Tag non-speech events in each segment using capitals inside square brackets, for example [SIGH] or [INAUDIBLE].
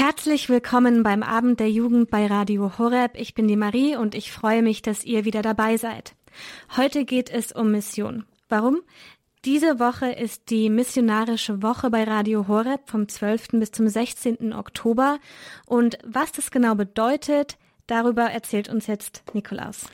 Herzlich willkommen beim Abend der Jugend bei Radio Horeb. Ich bin die Marie und ich freue mich, dass ihr wieder dabei seid. Heute geht es um Mission. Warum? Diese Woche ist die missionarische Woche bei Radio Horeb vom 12. bis zum 16. Oktober. Und was das genau bedeutet, darüber erzählt uns jetzt Nikolaus.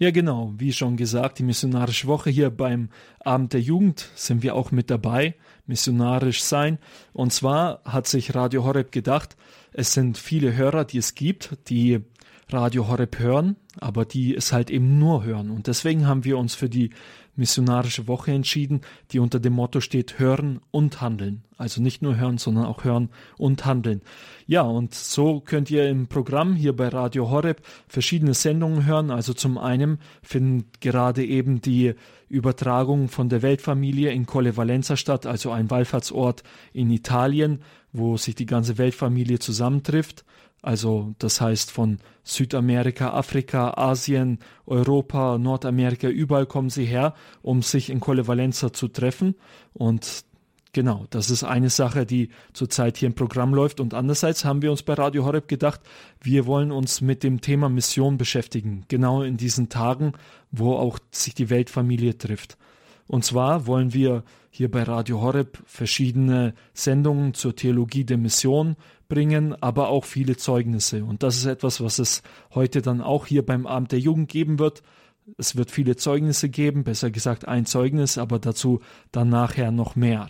Ja, genau. Wie schon gesagt, die missionarische Woche hier beim Abend der Jugend sind wir auch mit dabei, missionarisch sein. Und zwar hat sich Radio Horeb gedacht, es sind viele Hörer, die es gibt, die Radio Horeb hören, aber die es halt eben nur hören. Und deswegen haben wir uns für die missionarische Woche entschieden, die unter dem Motto steht Hören und Handeln. Also nicht nur hören, sondern auch hören und handeln. Ja, und so könnt ihr im Programm hier bei Radio Horeb verschiedene Sendungen hören. Also zum einen findet gerade eben die Übertragung von der Weltfamilie in Colle Valenza statt, also ein Wallfahrtsort in Italien, wo sich die ganze Weltfamilie zusammentrifft. Also das heißt von Südamerika, Afrika, Asien, Europa, Nordamerika, überall kommen sie her, um sich in Colle Valenza zu treffen. Und genau, das ist eine Sache, die zurzeit hier im Programm läuft. Und andererseits haben wir uns bei Radio Horeb gedacht, wir wollen uns mit dem Thema Mission beschäftigen. Genau in diesen Tagen, wo auch sich die Weltfamilie trifft. Und zwar wollen wir hier bei Radio Horeb verschiedene Sendungen zur Theologie der Mission bringen, aber auch viele Zeugnisse. Und das ist etwas, was es heute dann auch hier beim Abend der Jugend geben wird. Es wird viele Zeugnisse geben, besser gesagt ein Zeugnis, aber dazu dann nachher noch mehr.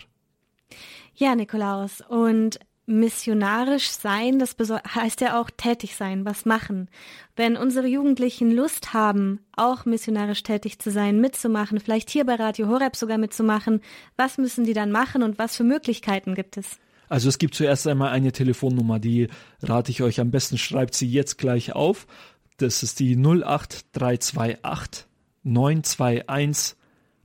Ja, Nikolaus. Und missionarisch sein, das heißt ja auch tätig sein, was machen. Wenn unsere Jugendlichen Lust haben, auch missionarisch tätig zu sein, mitzumachen, vielleicht hier bei Radio Horeb sogar mitzumachen, was müssen die dann machen und was für Möglichkeiten gibt es? Also es gibt zuerst einmal eine Telefonnummer, die rate ich euch am besten, schreibt sie jetzt gleich auf. Das ist die 08328 921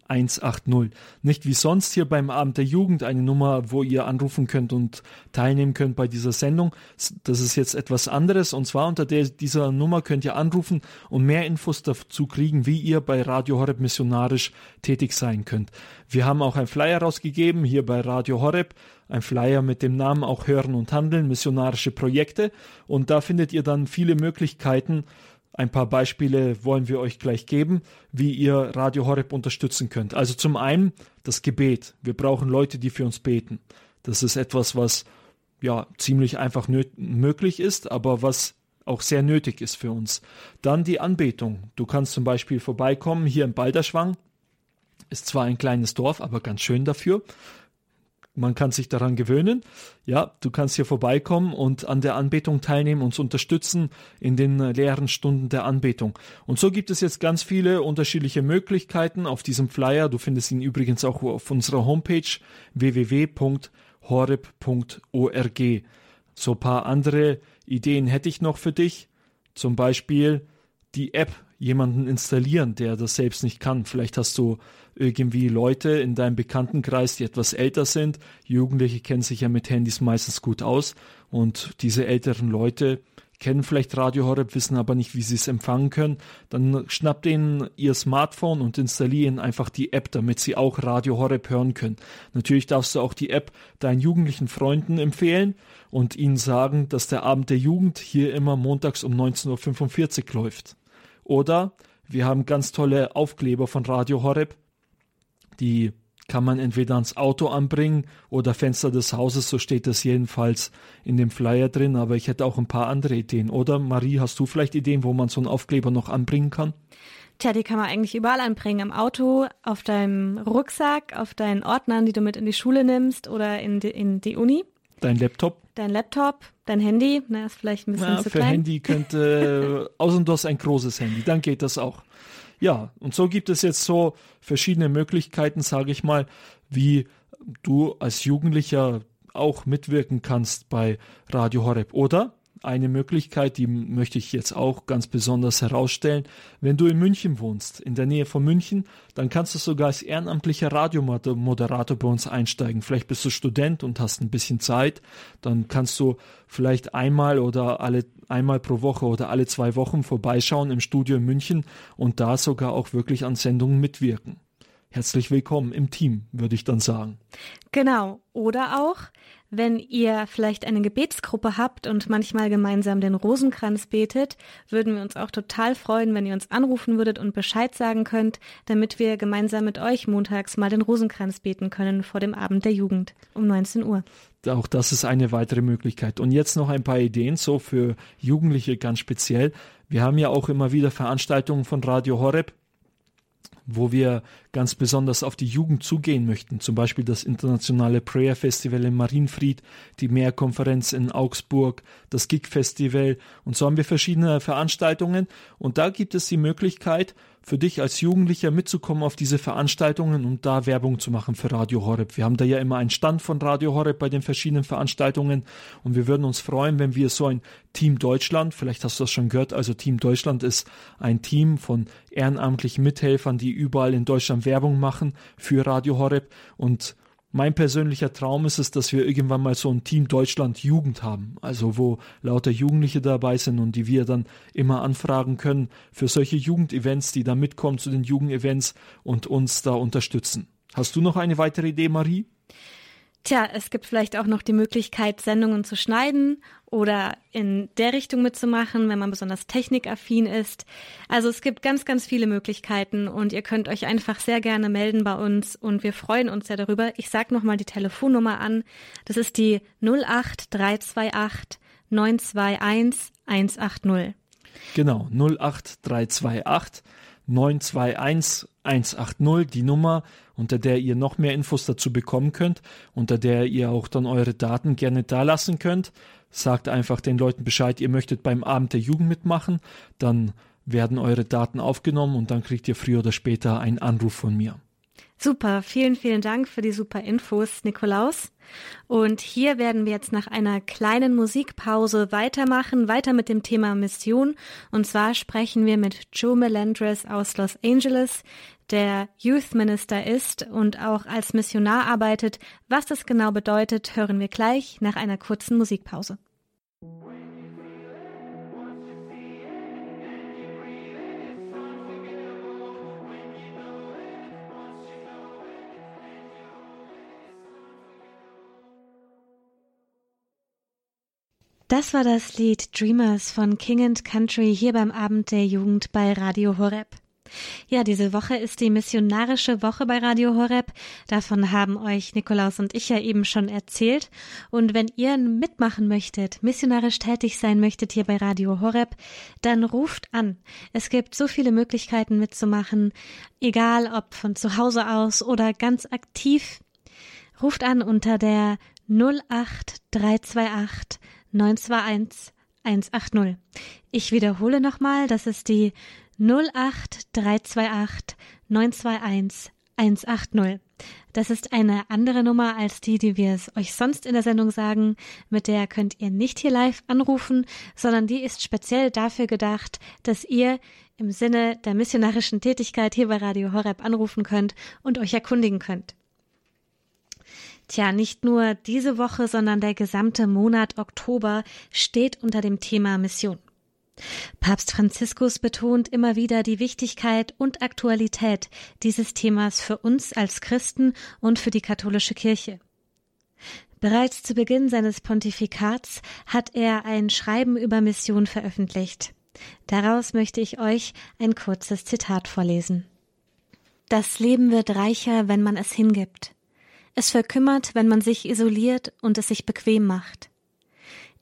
180. Nicht wie sonst hier beim Abend der Jugend eine Nummer, wo ihr anrufen könnt und teilnehmen könnt bei dieser Sendung. Das ist jetzt etwas anderes und zwar unter der, dieser Nummer könnt ihr anrufen und mehr Infos dazu kriegen, wie ihr bei Radio Horeb missionarisch tätig sein könnt. Wir haben auch ein Flyer rausgegeben hier bei Radio Horeb, ein Flyer mit dem Namen auch Hören und Handeln, missionarische Projekte und da findet ihr dann viele Möglichkeiten, ein paar Beispiele wollen wir euch gleich geben, wie ihr Radio Horeb unterstützen könnt. Also zum einen das Gebet. Wir brauchen Leute, die für uns beten. Das ist etwas, was ja ziemlich einfach möglich ist, aber was auch sehr nötig ist für uns. Dann die Anbetung. Du kannst zum Beispiel vorbeikommen hier in Balderschwang. Ist zwar ein kleines Dorf, aber ganz schön dafür man kann sich daran gewöhnen. Ja, du kannst hier vorbeikommen und an der Anbetung teilnehmen, uns unterstützen in den leeren Stunden der Anbetung. Und so gibt es jetzt ganz viele unterschiedliche Möglichkeiten auf diesem Flyer. Du findest ihn übrigens auch auf unserer Homepage www.horeb.org. So ein paar andere Ideen hätte ich noch für dich. Zum Beispiel die App jemanden installieren, der das selbst nicht kann. Vielleicht hast du irgendwie Leute in deinem Bekanntenkreis, die etwas älter sind. Jugendliche kennen sich ja mit Handys meistens gut aus und diese älteren Leute kennen vielleicht Radio Horeb, wissen aber nicht, wie sie es empfangen können, dann schnappt ihnen ihr Smartphone und installieren einfach die App, damit sie auch Radio Horeb hören können. Natürlich darfst du auch die App deinen jugendlichen Freunden empfehlen und ihnen sagen, dass der Abend der Jugend hier immer montags um 19.45 Uhr läuft. Oder wir haben ganz tolle Aufkleber von Radio Horeb, die kann man entweder ans Auto anbringen oder Fenster des Hauses, so steht das jedenfalls in dem Flyer drin, aber ich hätte auch ein paar andere Ideen. Oder Marie, hast du vielleicht Ideen, wo man so einen Aufkleber noch anbringen kann? Tja, die kann man eigentlich überall anbringen. Im Auto, auf deinem Rucksack, auf deinen Ordnern, die du mit in die Schule nimmst oder in die, in die Uni. Dein Laptop? Dein Laptop, dein Handy, na, ist vielleicht ein bisschen ja, zu für klein. Für Handy könnte, äh, [LAUGHS] außer du hast ein großes Handy, dann geht das auch. Ja, und so gibt es jetzt so verschiedene Möglichkeiten, sage ich mal, wie du als Jugendlicher auch mitwirken kannst bei Radio Horeb. Oder eine Möglichkeit, die möchte ich jetzt auch ganz besonders herausstellen. Wenn du in München wohnst, in der Nähe von München, dann kannst du sogar als ehrenamtlicher Radiomoderator bei uns einsteigen. Vielleicht bist du Student und hast ein bisschen Zeit. Dann kannst du vielleicht einmal oder alle einmal pro Woche oder alle zwei Wochen vorbeischauen im Studio in München und da sogar auch wirklich an Sendungen mitwirken. Herzlich willkommen im Team, würde ich dann sagen. Genau. Oder auch, Wenn ihr vielleicht eine Gebetsgruppe habt und manchmal gemeinsam den Rosenkranz betet, würden wir uns auch total freuen, wenn ihr uns anrufen würdet und Bescheid sagen könnt, damit wir gemeinsam mit euch montags mal den Rosenkranz beten können vor dem Abend der Jugend um 19 Uhr. Auch das ist eine weitere Möglichkeit. Und jetzt noch ein paar Ideen, so für Jugendliche ganz speziell. Wir haben ja auch immer wieder Veranstaltungen von Radio Horeb wo wir ganz besonders auf die Jugend zugehen möchten. Zum Beispiel das internationale Prayer Festival in Marienfried, die Mehrkonferenz in Augsburg, das Gig Festival und so haben wir verschiedene Veranstaltungen und da gibt es die Möglichkeit, für dich als Jugendlicher mitzukommen auf diese Veranstaltungen und da Werbung zu machen für Radio Horeb. Wir haben da ja immer einen Stand von Radio Horeb bei den verschiedenen Veranstaltungen und wir würden uns freuen, wenn wir so ein Team Deutschland, vielleicht hast du das schon gehört, also Team Deutschland ist ein Team von ehrenamtlichen Mithelfern, die überall in Deutschland Werbung machen für Radio Horeb und mein persönlicher Traum ist es, dass wir irgendwann mal so ein Team Deutschland Jugend haben, also wo lauter Jugendliche dabei sind und die wir dann immer anfragen können für solche Jugendevents, die da mitkommen zu den Jugendevents und uns da unterstützen. Hast du noch eine weitere Idee, Marie? Tja, es gibt vielleicht auch noch die Möglichkeit, Sendungen zu schneiden oder in der Richtung mitzumachen, wenn man besonders technikaffin ist. Also es gibt ganz, ganz viele Möglichkeiten und ihr könnt euch einfach sehr gerne melden bei uns und wir freuen uns sehr darüber. Ich sage nochmal die Telefonnummer an. Das ist die 08328 921 180. Genau, 08328 921 180, die Nummer, unter der ihr noch mehr Infos dazu bekommen könnt, unter der ihr auch dann eure Daten gerne dalassen könnt. Sagt einfach den Leuten Bescheid, ihr möchtet beim Abend der Jugend mitmachen, dann werden eure Daten aufgenommen und dann kriegt ihr früher oder später einen Anruf von mir. Super, vielen, vielen Dank für die super Infos, Nikolaus. Und hier werden wir jetzt nach einer kleinen Musikpause weitermachen, weiter mit dem Thema Mission. Und zwar sprechen wir mit Joe Melendres aus Los Angeles, der Youth Minister ist und auch als Missionar arbeitet. Was das genau bedeutet, hören wir gleich nach einer kurzen Musikpause. Das war das Lied Dreamers von King and Country hier beim Abend der Jugend bei Radio Horeb. Ja, diese Woche ist die missionarische Woche bei Radio Horeb. Davon haben euch Nikolaus und ich ja eben schon erzählt. Und wenn ihr mitmachen möchtet, missionarisch tätig sein möchtet hier bei Radio Horeb, dann ruft an. Es gibt so viele Möglichkeiten mitzumachen, egal ob von zu Hause aus oder ganz aktiv. Ruft an unter der 08328 921 180. Ich wiederhole nochmal, das ist die 08328 921 180. Das ist eine andere Nummer als die, die wir es euch sonst in der Sendung sagen. Mit der könnt ihr nicht hier live anrufen, sondern die ist speziell dafür gedacht, dass ihr im Sinne der missionarischen Tätigkeit hier bei Radio Horeb anrufen könnt und euch erkundigen könnt. Tja, nicht nur diese Woche, sondern der gesamte Monat Oktober steht unter dem Thema Mission. Papst Franziskus betont immer wieder die Wichtigkeit und Aktualität dieses Themas für uns als Christen und für die katholische Kirche. Bereits zu Beginn seines Pontifikats hat er ein Schreiben über Mission veröffentlicht. Daraus möchte ich euch ein kurzes Zitat vorlesen. Das Leben wird reicher, wenn man es hingibt. Es verkümmert, wenn man sich isoliert und es sich bequem macht.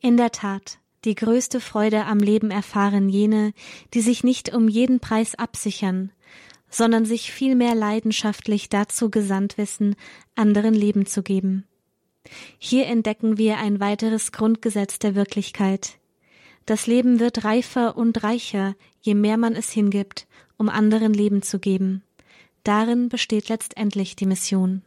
In der Tat, die größte Freude am Leben erfahren jene, die sich nicht um jeden Preis absichern, sondern sich vielmehr leidenschaftlich dazu gesandt wissen, anderen Leben zu geben. Hier entdecken wir ein weiteres Grundgesetz der Wirklichkeit. Das Leben wird reifer und reicher, je mehr man es hingibt, um anderen Leben zu geben. Darin besteht letztendlich die Mission.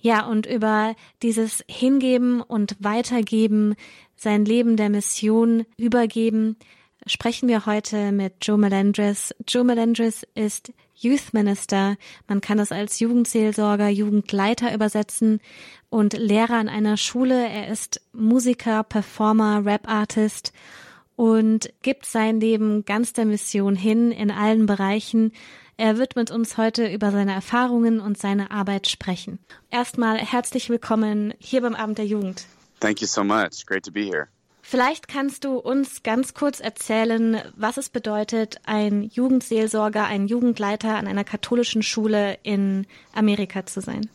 Ja, und über dieses Hingeben und Weitergeben, sein Leben der Mission übergeben, sprechen wir heute mit Joe Melendres. Joe Melendres ist Youth Minister. Man kann das als Jugendseelsorger, Jugendleiter übersetzen und Lehrer an einer Schule. Er ist Musiker, Performer, Rap-Artist und gibt sein Leben ganz der Mission hin in allen Bereichen. Er wird mit uns heute über seine Erfahrungen und seine Arbeit sprechen. Erstmal herzlich willkommen hier beim Abend der Jugend. Thank you so much. Great to be here. Vielleicht kannst du uns ganz kurz erzählen, was es bedeutet, ein Jugendseelsorger, ein Jugendleiter an einer katholischen Schule in Amerika zu sein.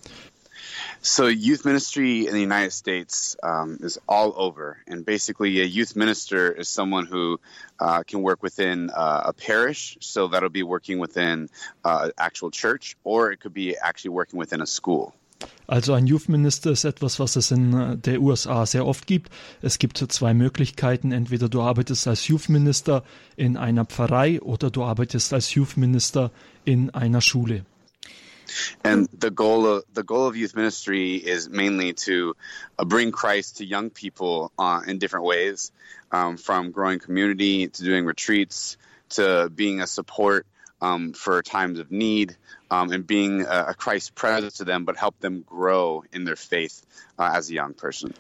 So, youth ministry in the United States um, is all over. And basically, a youth minister is someone who uh, can work within uh, a parish. So, that'll be working within uh, actual church, or it could be actually working within a school. Also ein Youth Minister ist etwas, was es in äh, der USA sehr oft gibt. Es gibt zwei Möglichkeiten. Entweder du arbeitest als Youth Minister in einer Pfarrei oder du arbeitest als Youth Minister in einer Schule. And the goal of the goal of youth ministry is mainly to uh, bring Christ to young people uh, in different ways, um, from growing community to doing retreats to being a support um, for times of need um, and being a, a, Christ presence to them, but help them grow in their faith uh, as a young person.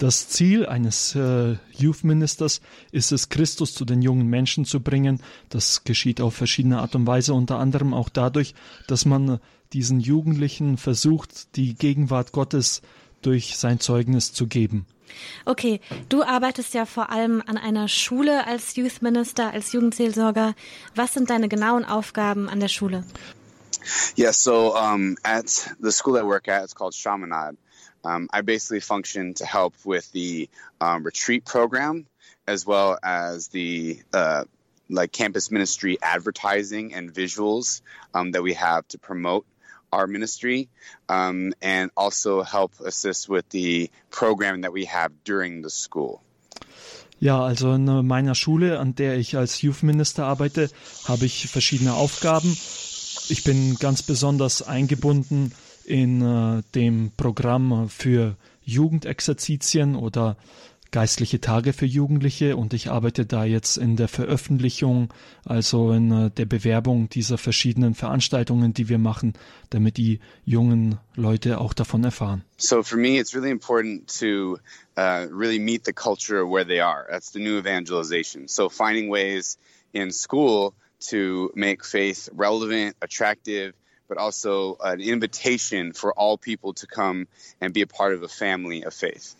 Das Ziel eines äh, Youth Ministers ist es, Christus zu den jungen Menschen zu bringen. Das geschieht auf verschiedene Art und Weise, unter anderem auch dadurch, dass man diesen Jugendlichen versucht, die Gegenwart Gottes durch sein Zeugnis zu geben. Okay, du arbeitest ja vor allem an einer Schule als Youth Minister, als Jugendseelsorger. Was sind deine genauen Aufgaben an der Schule? Yeah, so um, at the school I work at, it's called Shamanad. Um, I basically function to help with the um, retreat program as well as the uh, like campus ministry advertising and visuals um, that we have to promote our ministry um, and also help assist with the program that we have during the school. Ja, also in meiner Schule, an der ich als Youth Minister arbeite, habe ich verschiedene Aufgaben. Ich bin ganz besonders eingebunden in äh, dem Programm für Jugendexerzitien oder geistliche Tage für Jugendliche und ich arbeite da jetzt in der Veröffentlichung, also in äh, der Bewerbung dieser verschiedenen Veranstaltungen, die wir machen, damit die jungen Leute auch davon erfahren. So for me it's really important to uh, really meet the culture where they are. That's the new evangelization. So finding ways in school to make faith relevant, attractive, but also an invitation for all people to come and be a part of a family of faith.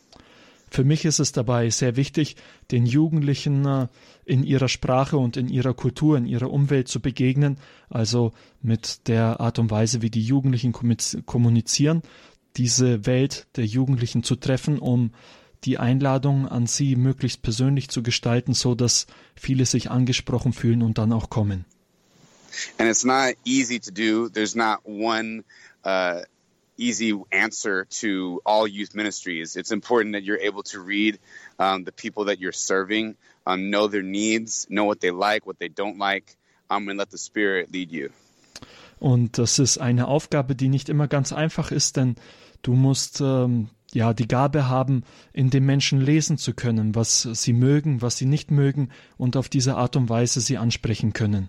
Für mich ist es dabei sehr wichtig, den Jugendlichen äh, in ihrer Sprache und in ihrer Kultur, in ihrer Umwelt zu begegnen, also mit der Art und Weise, wie die Jugendlichen kommunizieren, diese Welt der Jugendlichen zu treffen, um die Einladung an sie möglichst persönlich zu gestalten, so dass viele sich angesprochen fühlen und dann auch kommen. And it's not easy to do. There's not one uh, easy answer to all youth ministries. It's important that you're able to read um, the people that you're serving, um, know their needs, know what they like, what they don't like, um, and let the Spirit lead you. Und das ist eine Aufgabe, die nicht immer ganz einfach ist, denn du musst ähm, ja die Gabe haben, in den Menschen lesen zu können, was sie mögen, was sie nicht mögen und auf diese Art und Weise sie ansprechen können.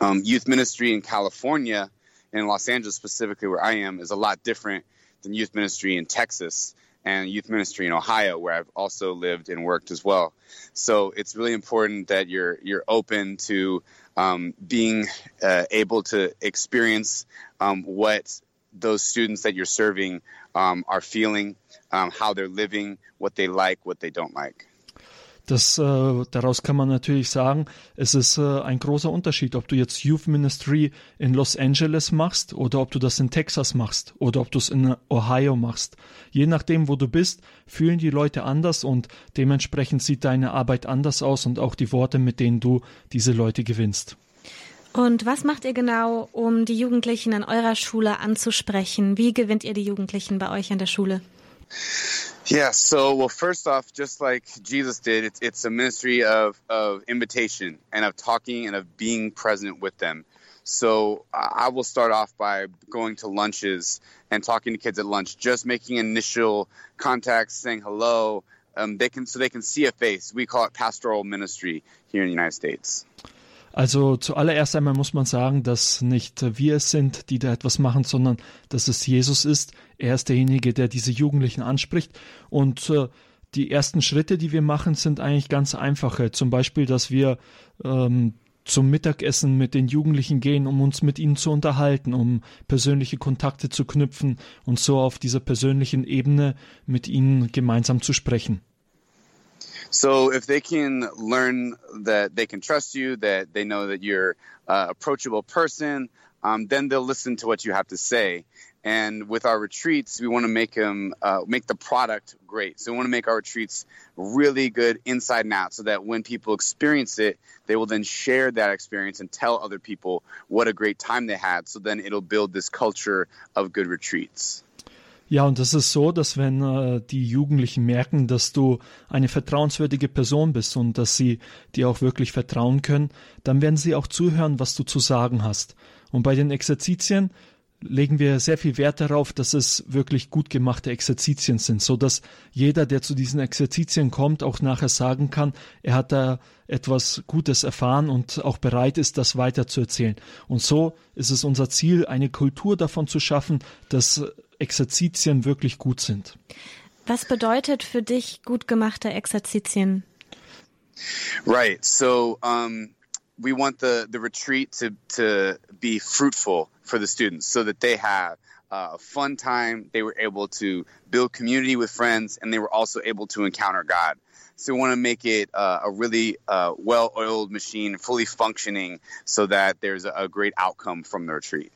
Um, youth ministry in California in Los Angeles specifically where I am is a lot different than youth ministry in Texas and youth ministry in Ohio where I've also lived and worked as well. So it's really important that you're you're open to um, being uh, able to experience um, what those students that you're serving um, are feeling, um, how they're living, what they like, what they don't like. Das, äh, daraus kann man natürlich sagen, es ist äh, ein großer Unterschied, ob du jetzt Youth Ministry in Los Angeles machst oder ob du das in Texas machst oder ob du es in Ohio machst. Je nachdem, wo du bist, fühlen die Leute anders und dementsprechend sieht deine Arbeit anders aus und auch die Worte, mit denen du diese Leute gewinnst. Und was macht ihr genau, um die Jugendlichen an eurer Schule anzusprechen? Wie gewinnt ihr die Jugendlichen bei euch an der Schule? Yeah, so well, first off, just like Jesus did, it's it's a ministry of of invitation and of talking and of being present with them. So I will start off by going to lunches and talking to kids at lunch, just making initial contacts, saying hello. Um, they can so they can see a face. We call it pastoral ministry here in the United States. Also zuallererst einmal muss man sagen, dass nicht wir es sind, die da etwas machen, sondern dass es Jesus ist. Er ist derjenige, der diese Jugendlichen anspricht. Und äh, die ersten Schritte, die wir machen, sind eigentlich ganz einfache. Zum Beispiel, dass wir ähm, zum Mittagessen mit den Jugendlichen gehen, um uns mit ihnen zu unterhalten, um persönliche Kontakte zu knüpfen und so auf dieser persönlichen Ebene mit ihnen gemeinsam zu sprechen. So if they can learn that they can trust you, that they know that you're an approachable person, um, then they'll listen to what you have to say. And with our retreats, we want to make them uh, make the product great. So we want to make our retreats really good inside and out, so that when people experience it, they will then share that experience and tell other people what a great time they had. So then it'll build this culture of good retreats. Ja, und das ist so, dass wenn äh, die Jugendlichen merken, dass du eine vertrauenswürdige Person bist und dass sie dir auch wirklich vertrauen können, dann werden sie auch zuhören, was du zu sagen hast. Und bei den Exerzitien legen wir sehr viel Wert darauf, dass es wirklich gut gemachte Exerzitien sind, so dass jeder, der zu diesen Exerzitien kommt, auch nachher sagen kann, er hat da etwas Gutes erfahren und auch bereit ist, das weiterzuerzählen. Und so ist es unser Ziel, eine Kultur davon zu schaffen, dass Exerzitien wirklich gut sind. Was bedeutet für dich gut gemachte Exerzitien? Right. So um, we want the the retreat to to be fruitful for the students, so that they have a fun time. They were able to build community with friends, and they were also able to encounter God. So we want to make it uh, a really uh, well-oiled machine, fully functioning, so that there's a, a great outcome from the retreat.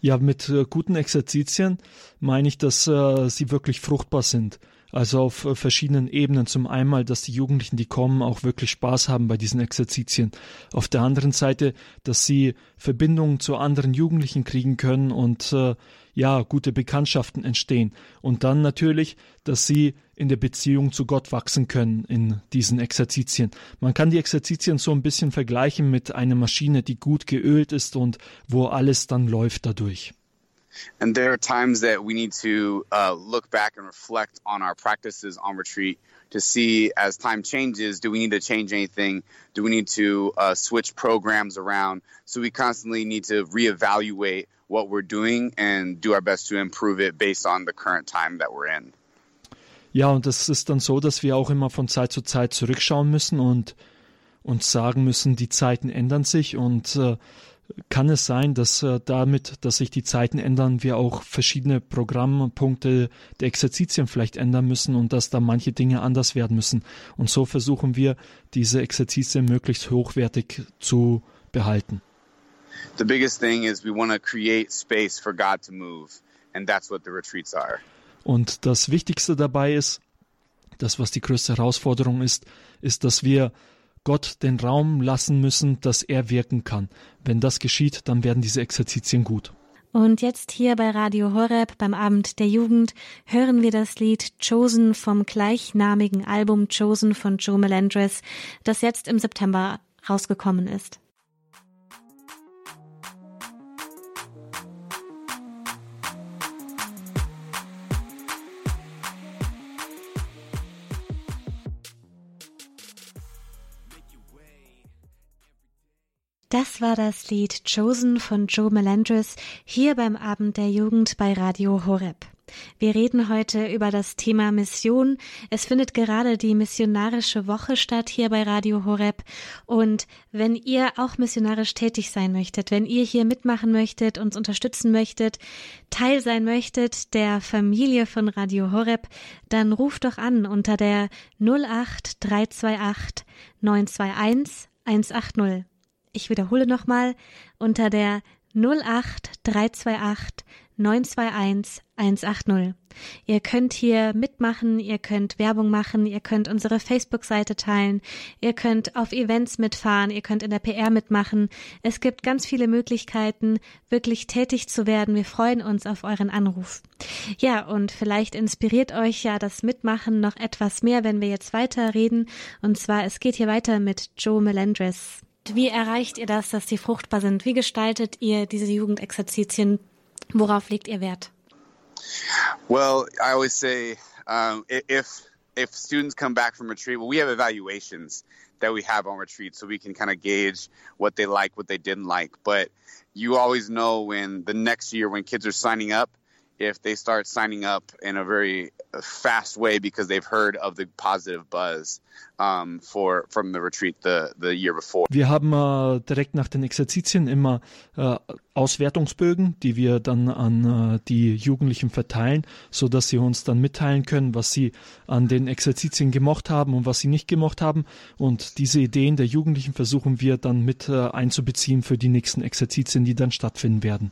Ja, mit äh, guten Exerzitien meine ich, dass äh, sie wirklich fruchtbar sind. Also auf äh, verschiedenen Ebenen. Zum einen, dass die Jugendlichen, die kommen, auch wirklich Spaß haben bei diesen Exerzitien. Auf der anderen Seite, dass sie Verbindungen zu anderen Jugendlichen kriegen können und äh, ja, gute Bekanntschaften entstehen. Und dann natürlich, dass sie in der Beziehung zu Gott wachsen können in diesen Exerzitien. Man kann die Exerzitien so ein bisschen vergleichen mit einer Maschine, die gut geölt ist und wo alles dann läuft dadurch. And there are times that we need to uh, look back and reflect on our practices on retreat to see as time changes, do we need to change anything? Do we need to uh, switch programs around? So we constantly need to reevaluate what we're doing and do our best to improve it based on the current time that we're in. Ja, und es ist dann so, dass wir auch immer von Zeit zu Zeit zurückschauen müssen und uns sagen müssen, die Zeiten ändern sich und äh, kann es sein, dass äh, damit, dass sich die Zeiten ändern, wir auch verschiedene Programmpunkte der Exerzitien vielleicht ändern müssen und dass da manche Dinge anders werden müssen. Und so versuchen wir, diese Exerzitien möglichst hochwertig zu behalten. The biggest thing is we want to create space for God to move, and that's what the retreats are. Und das Wichtigste dabei ist, das, was die größte Herausforderung ist, ist, dass wir Gott den Raum lassen müssen, dass er wirken kann. Wenn das geschieht, dann werden diese Exerzitien gut. Und jetzt hier bei Radio Horeb beim Abend der Jugend hören wir das Lied Chosen vom gleichnamigen Album Chosen von Joe Melendres, das jetzt im September rausgekommen ist. Das war das Lied Chosen von Joe Melendres hier beim Abend der Jugend bei Radio Horeb. Wir reden heute über das Thema Mission. Es findet gerade die missionarische Woche statt hier bei Radio Horeb. Und wenn ihr auch missionarisch tätig sein möchtet, wenn ihr hier mitmachen möchtet, uns unterstützen möchtet, Teil sein möchtet der Familie von Radio Horeb, dann ruft doch an unter der 08328 921 180. Ich wiederhole nochmal unter der 08328 921 180. Ihr könnt hier mitmachen, ihr könnt Werbung machen, ihr könnt unsere Facebook-Seite teilen, ihr könnt auf Events mitfahren, ihr könnt in der PR mitmachen. Es gibt ganz viele Möglichkeiten, wirklich tätig zu werden. Wir freuen uns auf euren Anruf. Ja, und vielleicht inspiriert euch ja das Mitmachen noch etwas mehr, wenn wir jetzt weiterreden. Und zwar, es geht hier weiter mit Joe Melendres. Wie erreicht ihr das, dass sie fruchtbar sind? Wie gestaltet ihr diese Jugendexerzitien? Worauf legt ihr Wert? Well, I always say um, if if students come back from retreat, well, we have evaluations that we have on retreat, so we can kind of gauge what they like, what they didn't like. But you always know when the next year when kids are signing up, if they start signing up in a very fast way because they've heard of the positive buzz um, for from the retreat the the year before. Wir haben äh, direkt nach den Exerzitien immer äh, Auswertungsbögen, die wir dann an äh, die Jugendlichen verteilen, so dass sie uns dann mitteilen können, was sie an den Exerzitien gemocht haben und was sie nicht gemocht haben. Und diese Ideen der Jugendlichen versuchen wir dann mit äh, einzubeziehen für die nächsten Exerzitien, die dann stattfinden werden.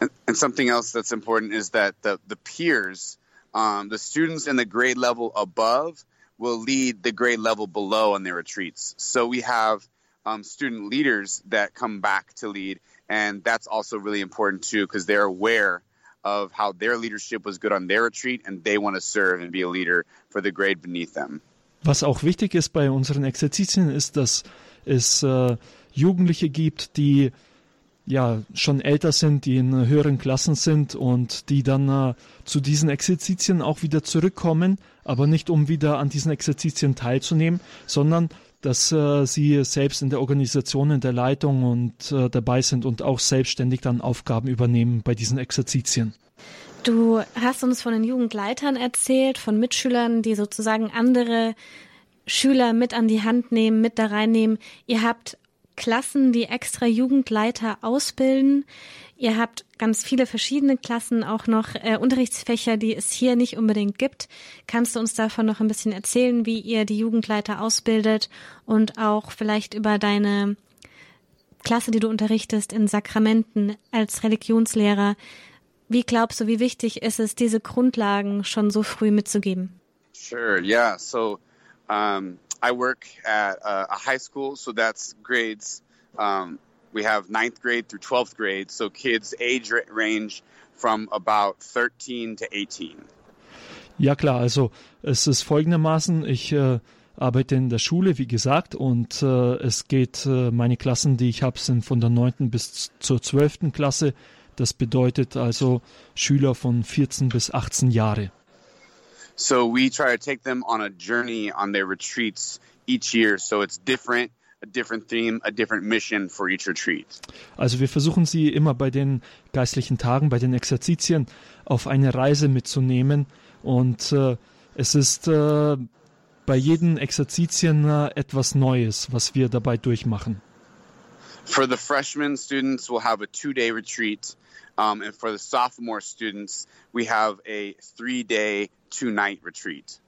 And, and something else that's important is that the, the peers, um, the students in the grade level above, will lead the grade level below on their retreats. So we have um, student leaders that come back to lead, and that's also really important too because they're aware of how their leadership was good on their retreat, and they want to serve and be a leader for the grade beneath them. Was auch wichtig ist bei unseren Exerzitien ist, dass es äh, Jugendliche gibt, die ja schon älter sind, die in höheren Klassen sind und die dann äh, zu diesen Exerzitien auch wieder zurückkommen, aber nicht um wieder an diesen Exerzitien teilzunehmen, sondern dass äh, sie selbst in der Organisation, in der Leitung und äh, dabei sind und auch selbstständig dann Aufgaben übernehmen bei diesen Exerzitien. Du hast uns von den Jugendleitern erzählt, von Mitschülern, die sozusagen andere Schüler mit an die Hand nehmen, mit da reinnehmen. Ihr habt Klassen, die extra Jugendleiter ausbilden. Ihr habt ganz viele verschiedene Klassen, auch noch äh, Unterrichtsfächer, die es hier nicht unbedingt gibt. Kannst du uns davon noch ein bisschen erzählen, wie ihr die Jugendleiter ausbildet und auch vielleicht über deine Klasse, die du unterrichtest in Sakramenten als Religionslehrer? Wie glaubst du, wie wichtig ist es, diese Grundlagen schon so früh mitzugeben? Sure, yeah. So um I work at a, a high school, so that's grades. Um, we have ninth grade through 12th grade, so kids age range from about 13 to 18. Ja klar, also es ist folgendermaßen, ich äh, arbeite in der Schule, wie gesagt, und äh, es geht, äh, meine Klassen, die ich habe, sind von der 9. bis zur 12. Klasse. Das bedeutet also Schüler von 14 bis 18 Jahre. So we try to take them on a journey on their retreats each year. So it's different, a different theme, a different mission for each retreat. Also wir versuchen sie immer bei den geistlichen Tagen, bei den Exerzitien auf eine Reise mitzunehmen und äh, es ist äh, bei jedem Exerzitien äh, etwas Neues, was wir dabei durchmachen. For the freshman students, we'll have a two-day retreat. Um, and for the sophomore students, we have a three-day two-night retreat.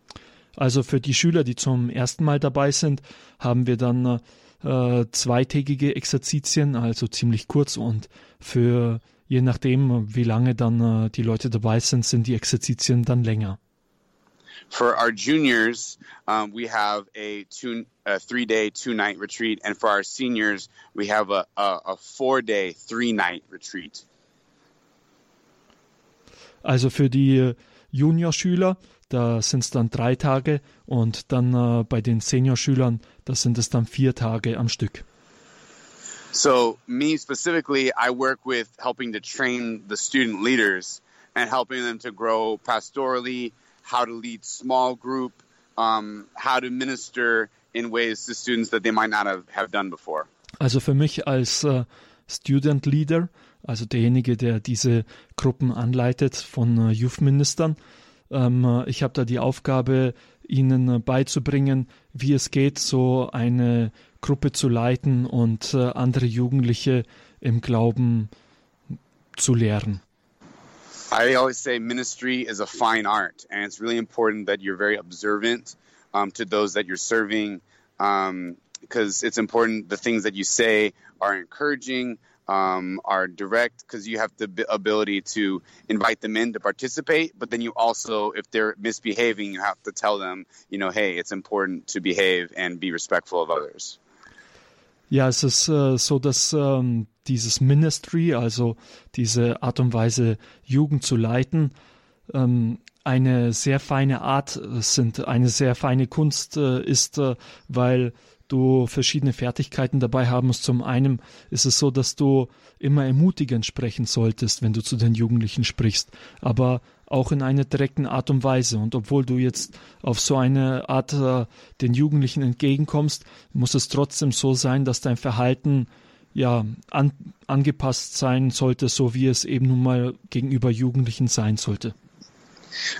Also für die Schüler, die zum ersten Mal dabei sind, haben wir dann äh, zweitägige Exerzitien, also ziemlich kurz und für je nachdem, wie lange dann äh, die Leute dabei sind, sind die Exerzitien dann länger. For our juniors, um, we have a, two, a three-day, two-night retreat, and for our seniors, we have a, a, a four-day, three-night retreat. Also für die Juniorschüler, da sind es dann drei Tage und dann äh, bei den Seniorschülern, da sind es dann vier Tage am Stück. So me specifically, I work with helping to train the student leaders and helping them to grow pastorally, how to lead small group, um, how to minister in ways to students that they might not have, have done before. Also für mich als äh, Student Leader, also derjenige, der diese Gruppen anleitet von äh, Youth Ministern, ähm, ich habe da die Aufgabe, ihnen äh, beizubringen, wie es geht, so eine Gruppe zu leiten und äh, andere Jugendliche im Glauben zu lehren. I always say ministry is a fine art, and it's really important that you're very observant um, to those that you're serving, because um, it's important the things that you say are encouraging, um, are direct because you have the ability to invite them in to participate, but then you also, if they're misbehaving, you have to tell them, you know, hey, it's important to behave and be respectful of others. Ja, es ist äh, so, dass ähm, dieses Ministry, also diese Art und Weise, Jugend zu leiten, ähm, eine sehr feine Art sind, eine sehr feine Kunst äh, ist, äh, weil du verschiedene Fertigkeiten dabei haben musst. Zum einen ist es so, dass du immer ermutigend sprechen solltest, wenn du zu den Jugendlichen sprichst, aber auch in einer direkten Art und Weise. Und obwohl du jetzt auf so eine Art äh, den Jugendlichen entgegenkommst, muss es trotzdem so sein, dass dein Verhalten ja, an, angepasst sein sollte, so wie es eben nun mal gegenüber Jugendlichen sein sollte.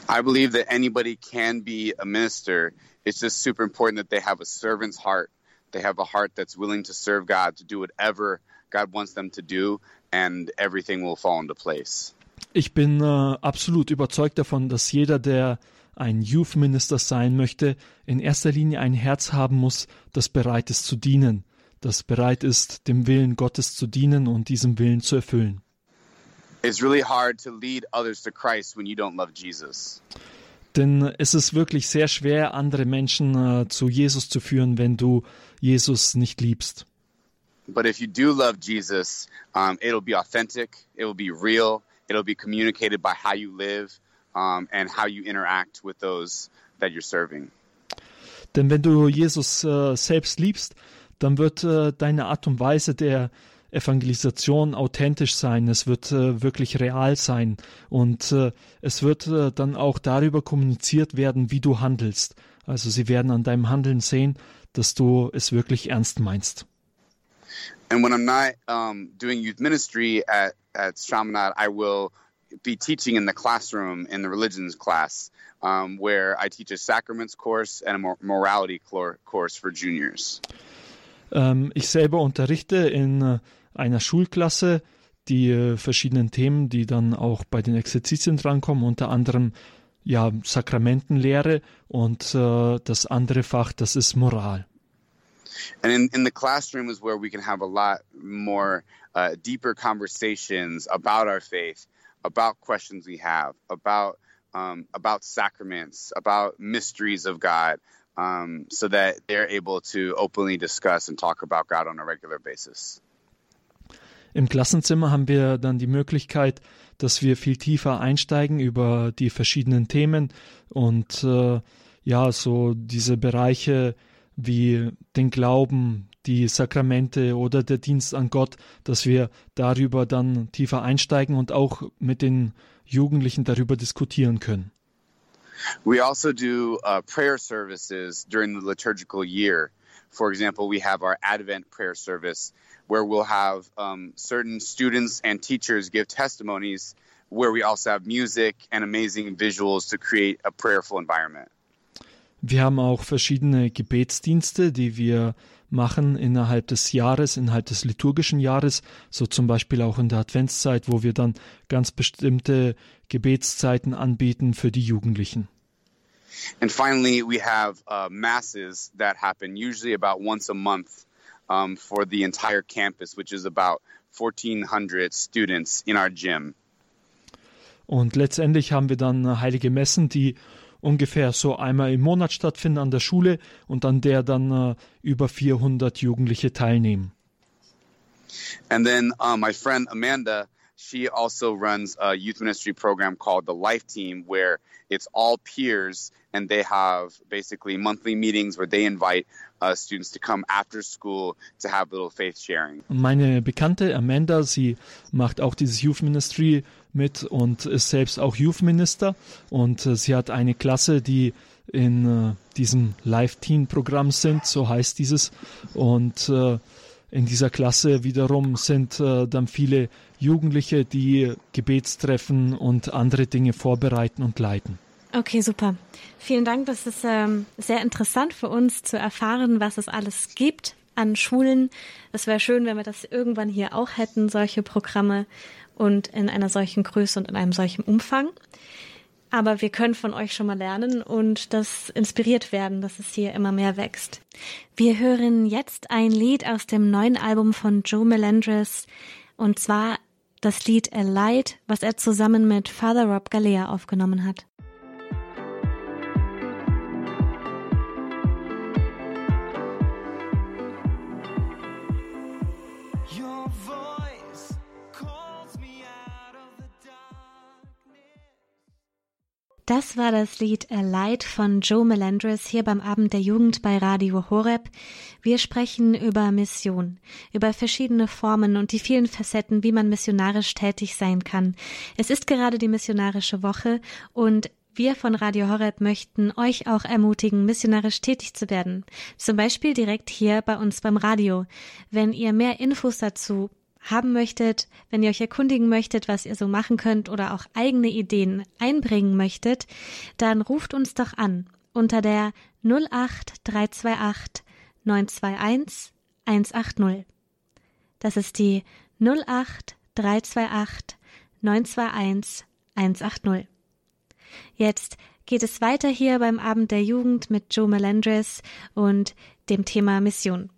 I believe that anybody can be a minister. It's just super important that they have a servant's heart. They have a heart that's willing to serve God, to do whatever God wants them to do, and everything will fall into place. Ich bin äh, absolut überzeugt davon, dass jeder, der ein Youth Minister sein möchte, in erster Linie ein Herz haben muss, das bereit ist zu dienen, das bereit ist, dem Willen Gottes zu dienen und diesem Willen zu erfüllen. It's really hard to lead others to Christ when you don't love Jesus. Denn es ist wirklich sehr schwer, andere Menschen äh, zu Jesus zu führen, wenn du Jesus nicht liebst. But if you do love Jesus, um, it'll be authentic, it will be real, it'll be communicated by how you live um, and how you interact with those that you're serving. Denn wenn du Jesus äh, selbst liebst, dann wird äh, deine Art und Weise der Evangelisation authentisch sein, es wird äh, wirklich real sein und äh, es wird äh, dann auch darüber kommuniziert werden, wie du handelst. Also sie werden an deinem Handeln sehen, dass du es wirklich ernst meinst. And when I'm not um, doing youth ministry at, at Chaminade, I will be teaching in the classroom in the religions class, um, where I teach a sacraments course and a morality course for juniors. Ähm, ich selber unterrichte in äh, einer Schulklasse die äh, verschiedenen Themen, die dann auch bei den Exerzitien drankommen, unter anderem ja Sakramentenlehre und äh, das andere Fach, das ist Moral. And in, in the classroom is where we can have a lot more uh, deeper conversations about our faith, about questions we have, about um, about sacraments, about mysteries of God, um, so that they're able to openly discuss and talk about God on a regular basis. Im Klassenzimmer haben wir dann die Möglichkeit, dass wir viel tiefer einsteigen über die verschiedenen Themen und äh, ja, so diese Bereiche wie den Glauben, die Sakramente oder der Dienst an Gott, dass wir darüber dann tiefer einsteigen und auch mit den Jugendlichen darüber diskutieren können. We also do uh, prayer services during the liturgical year. For example, we have our Advent prayer service where we'll have um, certain students and teachers give testimonies where we also have music and amazing visuals to create a prayerful environment. Wir haben auch verschiedene Gebetsdienste, die wir machen innerhalb des Jahres, innerhalb des liturgischen Jahres, so zum Beispiel auch in der Adventszeit, wo wir dann ganz bestimmte Gebetszeiten anbieten für die Jugendlichen. And finally, we have uh, masses that happen usually about once a month um, for the entire campus, which is about 1,400 students in our gym. Und letztendlich haben wir dann heilige Messen, die ungefähr so einmal im Monat stattfinden an der Schule und an der dann uh, über 400 Jugendliche teilnehmen. And then uh, my friend Amanda, she also runs a youth ministry program called the Life Team, where it's all peers and they have basically monthly meetings where they invite uh, students to come after school to have little faith sharing. Meine Bekannte Amanda, sie macht auch dieses Youth Ministry mit und ist selbst auch Youth Minister und äh, sie hat eine Klasse, die in äh, diesem Live-Teen-Programm sind, so heißt dieses und äh, in dieser Klasse wiederum sind äh, dann viele Jugendliche, die Gebetstreffen und andere Dinge vorbereiten und leiten. Okay, super. Vielen Dank. Das ist ähm, sehr interessant für uns zu erfahren, was es alles gibt an Schulen. Es wäre schön, wenn wir das irgendwann hier auch hätten, solche Programme und in einer solchen Größe und in einem solchen Umfang. Aber wir können von euch schon mal lernen und das inspiriert werden, dass es hier immer mehr wächst. Wir hören jetzt ein Lied aus dem neuen Album von Joe Melendres und zwar das Lied A Light, was er zusammen mit Father Rob Galea aufgenommen hat. Das war das Lied A Light von Joe Melendres hier beim Abend der Jugend bei Radio Horeb. Wir sprechen über Mission, über verschiedene Formen und die vielen Facetten, wie man missionarisch tätig sein kann. Es ist gerade die missionarische Woche und Wir von Radio Horeb möchten euch auch ermutigen, missionarisch tätig zu werden. Zum Beispiel direkt hier bei uns beim Radio. Wenn ihr mehr Infos dazu haben möchtet, wenn ihr euch erkundigen möchtet, was ihr so machen könnt oder auch eigene Ideen einbringen möchtet, dann ruft uns doch an unter der 08328 921 180. Das ist die 08328 921 180. Jetzt geht es weiter hier beim Abend der Jugend mit Joe Melendres und dem Thema Mission.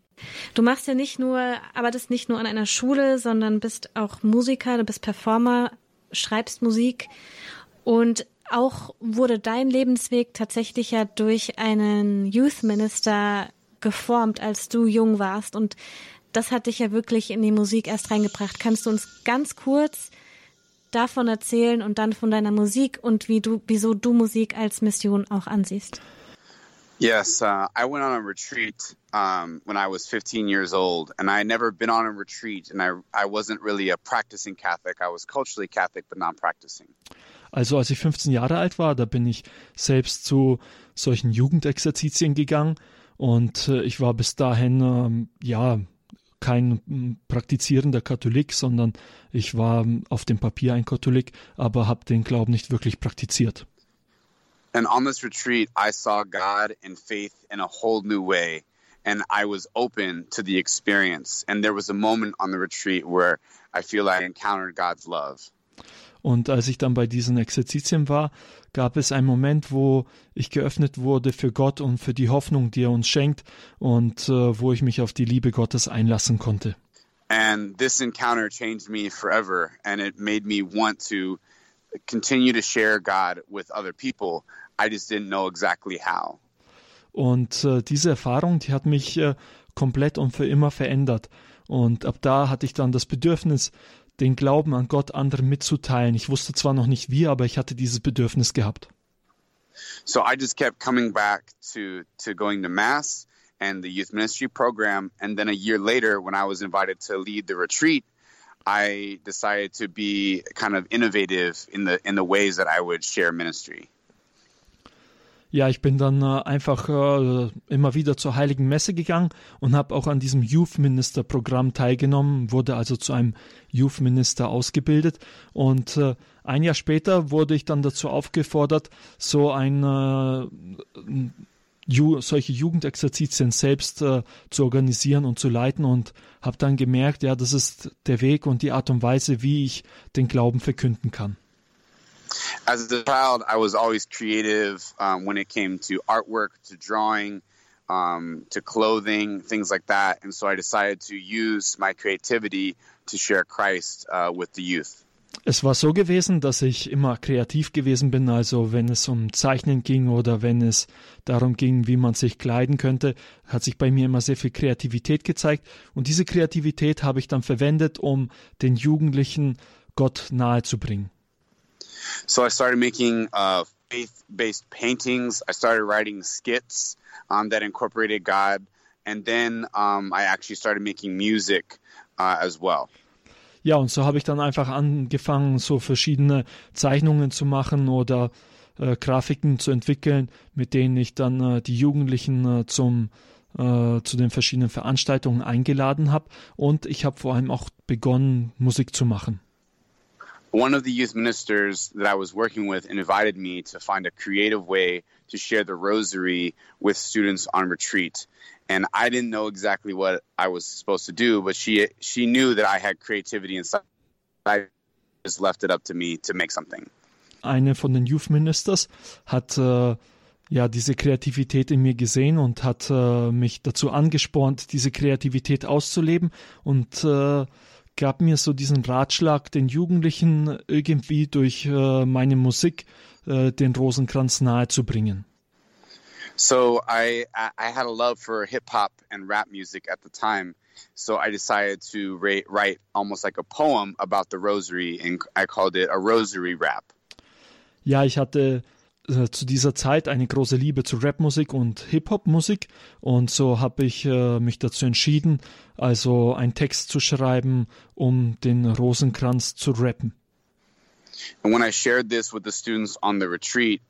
Du machst ja nicht nur, das nicht nur an einer Schule, sondern bist auch Musiker, du bist Performer, schreibst Musik und auch wurde dein Lebensweg tatsächlich ja durch einen Youth Minister geformt, als du jung warst und das hat dich ja wirklich in die Musik erst reingebracht. Kannst du uns ganz kurz davon erzählen und dann von deiner Musik und wie du, wieso du Musik als Mission auch ansiehst? Yes, uh, I went on a retreat um, when I was 15 years old, and I had never been on a retreat, and I, I wasn't really a practicing Catholic. I was culturally Catholic, but not practicing. Also als ich 15 Jahre alt war, da bin ich selbst zu solchen Jugendexerzitien gegangen und äh, ich war bis dahin ähm, ja kein hm, praktizierender Katholik, sondern ich war hm, auf dem Papier ein Katholik, aber habe den Glauben nicht wirklich praktiziert. And on this retreat, I saw God and faith in a whole new way. And I was open to the experience. And there was a moment on the retreat where I feel I encountered God's love. Und als ich dann bei diesen Exerzitien war, gab es einen Moment, wo ich geöffnet wurde für Gott und für die Hoffnung, die er uns schenkt und äh, wo ich mich auf die Liebe Gottes einlassen konnte. And this encounter changed me forever and it made me want to continue to share God with other people. I just didn't know exactly how. Und äh, diese Erfahrung, die hat mich äh, komplett und für immer verändert. Und ab da hatte ich dann das Bedürfnis, den Glauben an Gott anderen mitzuteilen. Ich wusste zwar noch nicht wie, aber ich hatte dieses Bedürfnis gehabt. So I just kept coming back to to going to mass and the youth ministry program and then a year later when I was invited to lead the retreat I decided to be kind of innovative in the in the ways that I would share ministry. Ja, ich bin dann äh, einfach äh, immer wieder zur Heiligen Messe gegangen und habe auch an diesem Youth Minister Programm teilgenommen, wurde also zu einem Youth Minister ausgebildet und äh, ein Jahr später wurde ich dann dazu aufgefordert, so ein äh, Ju solche Jugendexerzitien selbst äh, zu organisieren und zu leiten und habe dann gemerkt, ja, das ist der Weg und die Art und Weise, wie ich den Glauben verkünden kann. As a child, I was always creative um, when it came to artwork, to drawing, um, to clothing, things like that. And so I decided to use my creativity to share Christ uh, with the youth. Es war so gewesen, dass ich immer kreativ gewesen bin, also wenn es um Zeichnen ging oder wenn es darum ging, wie man sich kleiden könnte, hat sich bei mir immer sehr viel Kreativität gezeigt und diese Kreativität habe ich dann verwendet, um den Jugendlichen Gott nahe zu bringen. So I started making uh, faith-based paintings. I started writing skits um, that incorporated God, and then um, I actually started making music uh, as well. Ja, und so habe ich dann einfach angefangen, so verschiedene Zeichnungen zu machen oder äh, Grafiken zu entwickeln, mit denen ich dann äh, die Jugendlichen äh, zum äh, zu den verschiedenen Veranstaltungen eingeladen habe und ich habe vor allem auch begonnen, Musik zu machen. One of the youth ministers that I was working with invited me to find a creative way to share the rosary with students on retreat. And I didn't know exactly what I was supposed to do, but she she knew that I had creativity inside. I just left it up to me to make something. Eine von den Youth Ministers hat äh, ja diese Kreativität in mir gesehen und hat äh, mich dazu angespornt, diese Kreativität auszuleben und äh, gab mir so diesen Ratschlag, den Jugendlichen irgendwie durch äh, meine Musik äh, den Rosenkranz nahezubringen. So I I had a love for hip hop and rap music at the time. So I decided to write, write almost like a poem about the rosary and I called it a rosary rap. Ja, ich hatte äh, zu dieser Zeit eine große Liebe zu Rapmusik und Hip-Hop-Musik und so habe ich äh, mich dazu entschieden, also einen Text zu schreiben, um den Rosenkranz zu rappen. And when I shared this with the students on the retreat,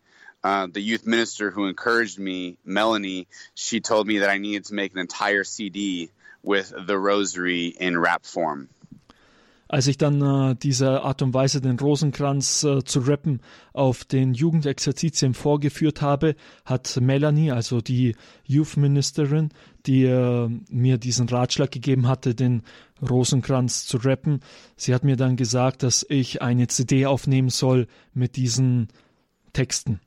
uh, the youth minister who encouraged me, Melanie, she told me that I needed to make an entire CD with the rosary in rap form. Als ich dann äh, diese Art und Weise, den Rosenkranz äh, zu rappen, auf den Jugendexerzitien vorgeführt habe, hat Melanie, also die Youth Ministerin, die äh, mir diesen Ratschlag gegeben hatte, den Rosenkranz zu rappen, sie hat mir dann gesagt, dass ich eine CD aufnehmen soll mit diesen Texten.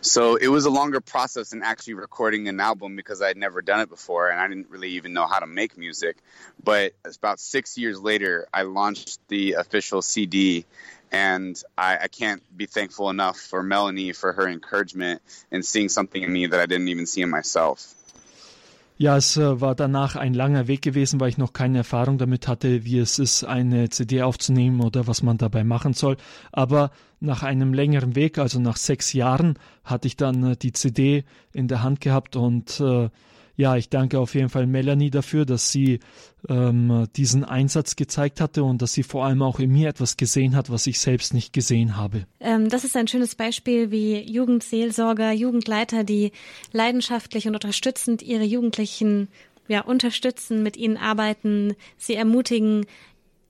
So it was a longer process in actually recording an album because I'd never done it before and I didn't really even know how to make music. But about six years later, I launched the official CD. And I, I can't be thankful enough for Melanie for her encouragement and seeing something in me that I didn't even see in myself. Ja, es äh, war danach ein langer Weg gewesen, weil ich noch keine Erfahrung damit hatte, wie es ist, eine CD aufzunehmen oder was man dabei machen soll. Aber nach einem längeren Weg, also nach sechs Jahren, hatte ich dann äh, die CD in der Hand gehabt und äh, ja, ich danke auf jeden Fall Melanie dafür, dass sie ähm, diesen Einsatz gezeigt hatte und dass sie vor allem auch in mir etwas gesehen hat, was ich selbst nicht gesehen habe. Ähm, das ist ein schönes Beispiel, wie Jugendseelsorger, Jugendleiter, die leidenschaftlich und unterstützend ihre Jugendlichen ja, unterstützen, mit ihnen arbeiten, sie ermutigen,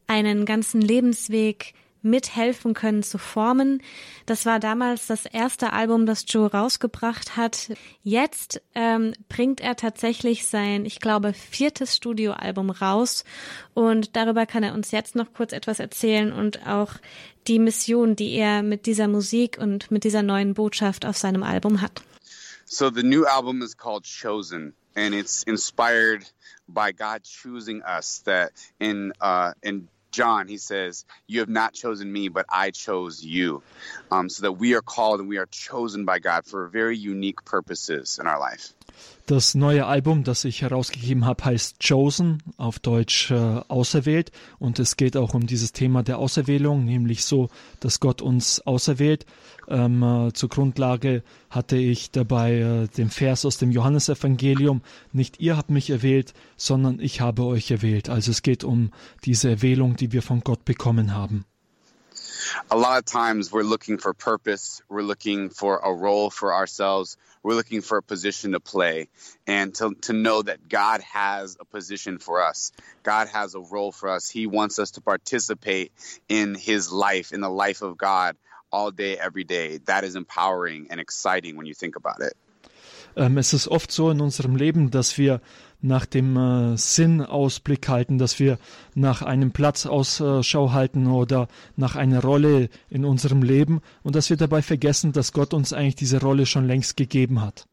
einen ganzen Lebensweg mithelfen können zu formen. Das war damals das erste Album, das Joe rausgebracht hat. Jetzt ähm, bringt er tatsächlich sein, ich glaube, viertes Studioalbum raus und darüber kann er uns jetzt noch kurz etwas erzählen und auch die Mission, die er mit dieser Musik und mit dieser neuen Botschaft auf seinem Album hat. So the new album is called Chosen and it's inspired by God choosing us that in uh in John, he says, You have not chosen me, but I chose you. Um, so that we are called and we are chosen by God for very unique purposes in our life. Das neue Album, das ich herausgegeben habe, heißt Chosen, auf Deutsch äh, auserwählt. Und es geht auch um dieses Thema der Auserwählung, nämlich so, dass Gott uns auserwählt. Ähm, äh, zur Grundlage hatte ich dabei äh, den Vers aus dem Johannesevangelium, nicht ihr habt mich erwählt, sondern ich habe euch erwählt. Also es geht um diese Erwählung, die wir von Gott bekommen haben. a lot of times we're looking for purpose, we're looking for a role for ourselves, we're looking for a position to play, and to, to know that God has a position for us. God has a role for us. He wants us to participate in His life, in the life of God, all day, every day. That is empowering and exciting when you think about it. Ähm, es ist oft so in unserem Leben, dass wir nach dem äh, Sinn Ausblick halten, dass wir nach einem Platz Ausschau halten oder nach einer Rolle in unserem Leben und dass wir dabei vergessen, dass Gott uns eigentlich diese Rolle schon längst gegeben hat.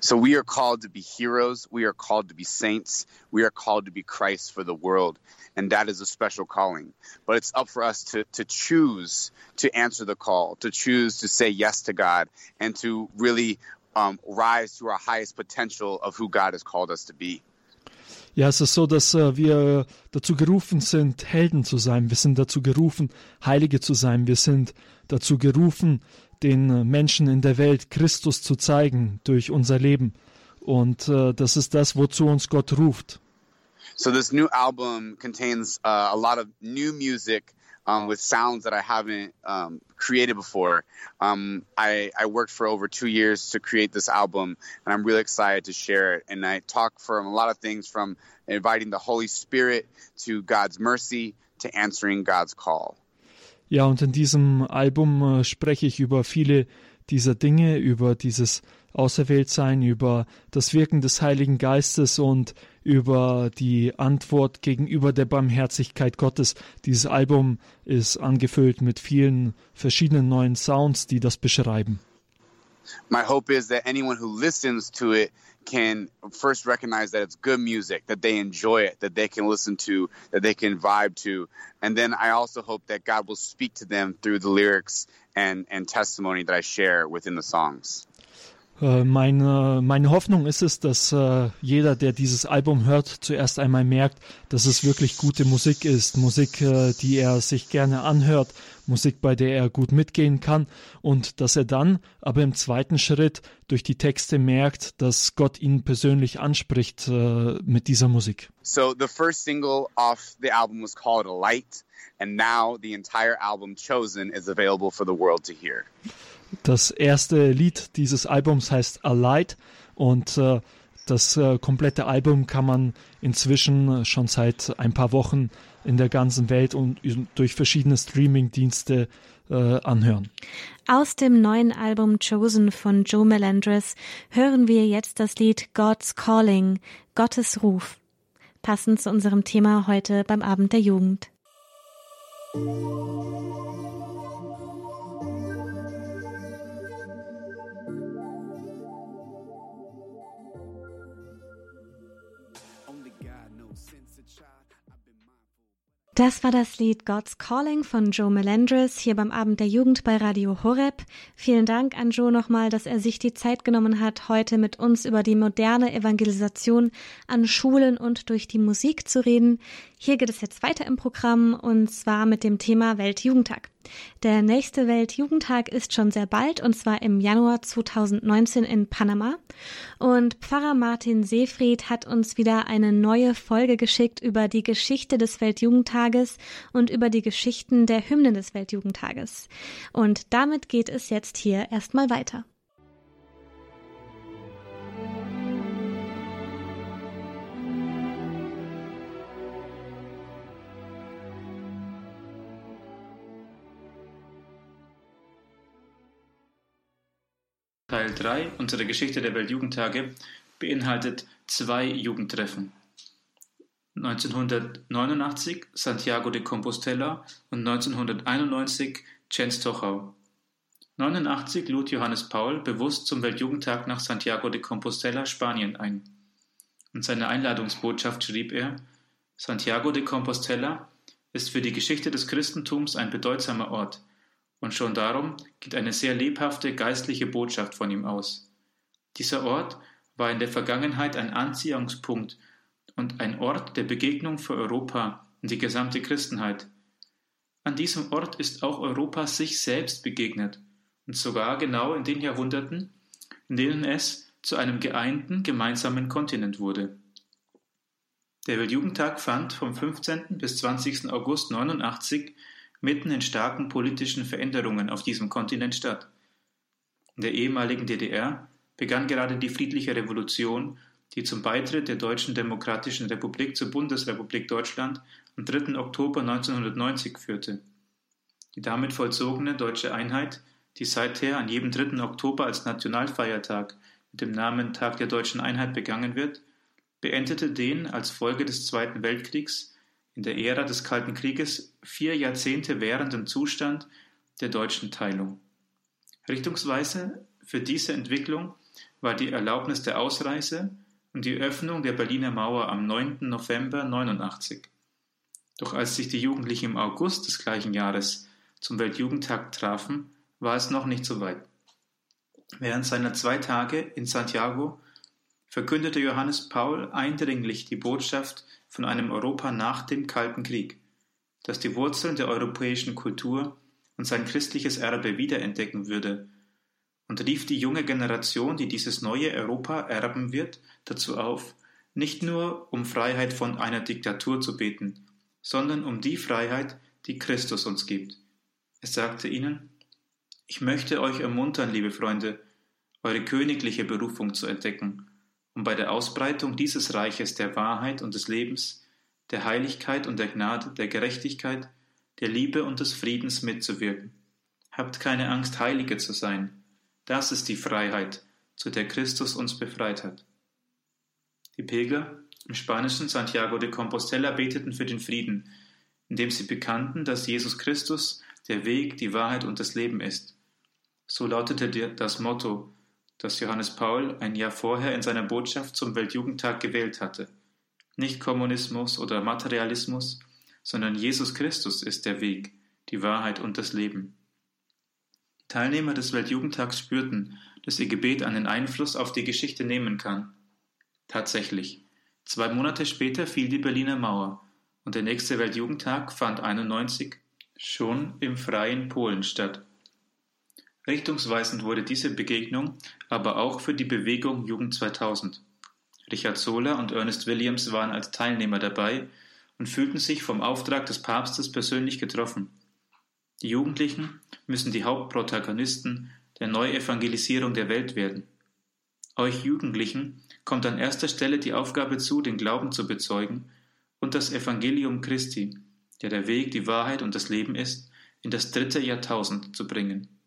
So we are called to be heroes. We are called to be saints. We are called to be Christ for the world. And that is a special calling. But it's up for us to, to choose to answer the call, to choose to say yes to God, and to really um, rise to our highest potential of who God has called us to be. Ja, es ist so, dass äh, wir dazu gerufen sind, Helden zu sein. Wir sind dazu gerufen, Heilige zu sein. Wir sind dazu gerufen, den äh, Menschen in der Welt Christus zu zeigen durch unser Leben. Und äh, das ist das, wozu uns Gott ruft. So this new album contains uh, a lot of new music um, with sounds that I haven't um, created before. Um, I, I, worked for over two years to create this album, and I'm really excited to share it. And I talk from a lot of things from inviting the Holy Spirit to God's mercy to answering God's call. Ja, und in diesem Album äh, spreche ich über viele dieser Dinge, über dieses Auserwähltsein, über das Wirken des Heiligen Geistes und über die Antwort gegenüber der Barmherzigkeit Gottes. Dieses Album ist angefüllt mit vielen verschiedenen neuen Sounds, die das beschreiben. My hope is that anyone who listens to it can first recognize that it's good music, that they enjoy it, that they can listen to, that they can vibe to. And then I also hope that God will speak to them through the lyrics and, and testimony that I share within the songs. Äh, meine, meine Hoffnung ist es, dass äh, jeder, der dieses Album hört, zuerst einmal merkt, dass es wirklich gute Musik ist. Musik, äh, die er sich gerne anhört, Musik, bei der er gut mitgehen kann und dass er dann aber im zweiten Schritt durch die Texte merkt, dass Gott ihn persönlich anspricht äh, mit dieser Musik. So the first single off the album was called A Light and now the entire album Chosen is available for the world to hear. Das erste Lied dieses Albums heißt A Light und äh, das äh, komplette Album kann man inzwischen schon seit ein paar Wochen in der ganzen Welt und durch verschiedene Streaming-Dienste äh, anhören. Aus dem neuen Album Chosen von Joe Melendres hören wir jetzt das Lied God's Calling, Gottes Ruf, passend zu unserem Thema heute beim Abend der Jugend. Das war das Lied God's Calling von Joe Melendres hier beim Abend der Jugend bei Radio Horeb. Vielen Dank an Joe nochmal, dass er sich die Zeit genommen hat, heute mit uns über die moderne Evangelisation an Schulen und durch die Musik zu reden. Hier geht es jetzt weiter im Programm und zwar mit dem Thema Weltjugendtag. Der nächste Weltjugendtag ist schon sehr bald und zwar im Januar 2019 in Panama. Und Pfarrer Martin Seefried hat uns wieder eine neue Folge geschickt über die Geschichte des Weltjugendtages und über die Geschichten der Hymnen des Weltjugendtages. Und damit geht es jetzt hier erstmal weiter. Teil 3 unserer Geschichte der Weltjugendtage beinhaltet zwei Jugendtreffen. 1989 Santiago de Compostela und 1991 Częstochow. 1989 lud Johannes Paul bewusst zum Weltjugendtag nach Santiago de Compostela, Spanien ein. In seiner Einladungsbotschaft schrieb er, Santiago de Compostela ist für die Geschichte des Christentums ein bedeutsamer Ort, und schon darum geht eine sehr lebhafte geistliche Botschaft von ihm aus. Dieser Ort war in der Vergangenheit ein Anziehungspunkt und ein Ort der Begegnung für Europa und die gesamte Christenheit. An diesem Ort ist auch Europa sich selbst begegnet, und sogar genau in den Jahrhunderten, in denen es zu einem geeinten gemeinsamen Kontinent wurde. Der Weltjugendtag fand vom 15. bis 20. August 89 mitten in starken politischen Veränderungen auf diesem Kontinent statt. In der ehemaligen DDR begann gerade die friedliche Revolution, die zum Beitritt der Deutschen Demokratischen Republik zur Bundesrepublik Deutschland am 3. Oktober 1990 führte. Die damit vollzogene deutsche Einheit, die seither an jedem 3. Oktober als Nationalfeiertag mit dem Namen Tag der deutschen Einheit begangen wird, beendete den als Folge des Zweiten Weltkriegs in der Ära des Kalten Krieges vier Jahrzehnte währenden Zustand der deutschen Teilung. Richtungsweise für diese Entwicklung war die Erlaubnis der Ausreise und die Öffnung der Berliner Mauer am 9. November 89. Doch als sich die Jugendlichen im August des gleichen Jahres zum Weltjugendtag trafen, war es noch nicht so weit. Während seiner zwei Tage in Santiago verkündete Johannes Paul eindringlich die Botschaft von einem Europa nach dem Kalten Krieg, das die Wurzeln der europäischen Kultur und sein christliches Erbe wiederentdecken würde, und rief die junge Generation, die dieses neue Europa erben wird, dazu auf, nicht nur um Freiheit von einer Diktatur zu beten, sondern um die Freiheit, die Christus uns gibt. Er sagte ihnen, ich möchte euch ermuntern, liebe Freunde, eure königliche Berufung zu entdecken um bei der Ausbreitung dieses Reiches der Wahrheit und des Lebens, der Heiligkeit und der Gnade, der Gerechtigkeit, der Liebe und des Friedens mitzuwirken. Habt keine Angst, Heilige zu sein. Das ist die Freiheit, zu der Christus uns befreit hat. Die Pilger im spanischen Santiago de Compostela beteten für den Frieden, indem sie bekannten, dass Jesus Christus der Weg, die Wahrheit und das Leben ist. So lautete das Motto das Johannes Paul ein Jahr vorher in seiner Botschaft zum Weltjugendtag gewählt hatte. Nicht Kommunismus oder Materialismus, sondern Jesus Christus ist der Weg, die Wahrheit und das Leben. Teilnehmer des Weltjugendtags spürten, dass ihr Gebet einen Einfluss auf die Geschichte nehmen kann. Tatsächlich. Zwei Monate später fiel die Berliner Mauer und der nächste Weltjugendtag fand 91 schon im freien Polen statt. Richtungsweisend wurde diese Begegnung aber auch für die Bewegung Jugend 2000. Richard Soler und Ernest Williams waren als Teilnehmer dabei und fühlten sich vom Auftrag des Papstes persönlich getroffen. Die Jugendlichen müssen die Hauptprotagonisten der Neuevangelisierung der Welt werden. Euch Jugendlichen kommt an erster Stelle die Aufgabe zu, den Glauben zu bezeugen und das Evangelium Christi, der der Weg, die Wahrheit und das Leben ist, in das dritte Jahrtausend zu bringen.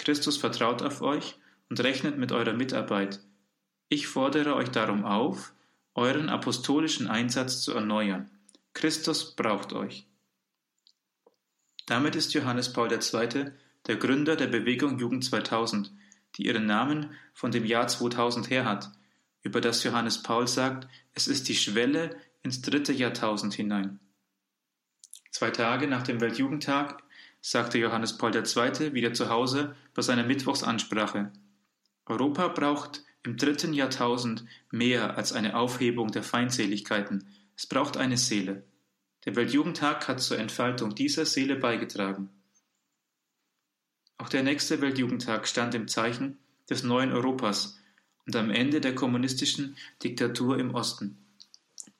Christus vertraut auf euch und rechnet mit eurer Mitarbeit. Ich fordere euch darum auf, euren apostolischen Einsatz zu erneuern. Christus braucht euch. Damit ist Johannes Paul II. der Gründer der Bewegung Jugend 2000, die ihren Namen von dem Jahr 2000 her hat, über das Johannes Paul sagt, es ist die Schwelle ins dritte Jahrtausend hinein. Zwei Tage nach dem Weltjugendtag sagte Johannes Paul II. wieder zu Hause bei seiner Mittwochsansprache. Europa braucht im dritten Jahrtausend mehr als eine Aufhebung der Feindseligkeiten. Es braucht eine Seele. Der Weltjugendtag hat zur Entfaltung dieser Seele beigetragen. Auch der nächste Weltjugendtag stand im Zeichen des neuen Europas und am Ende der kommunistischen Diktatur im Osten.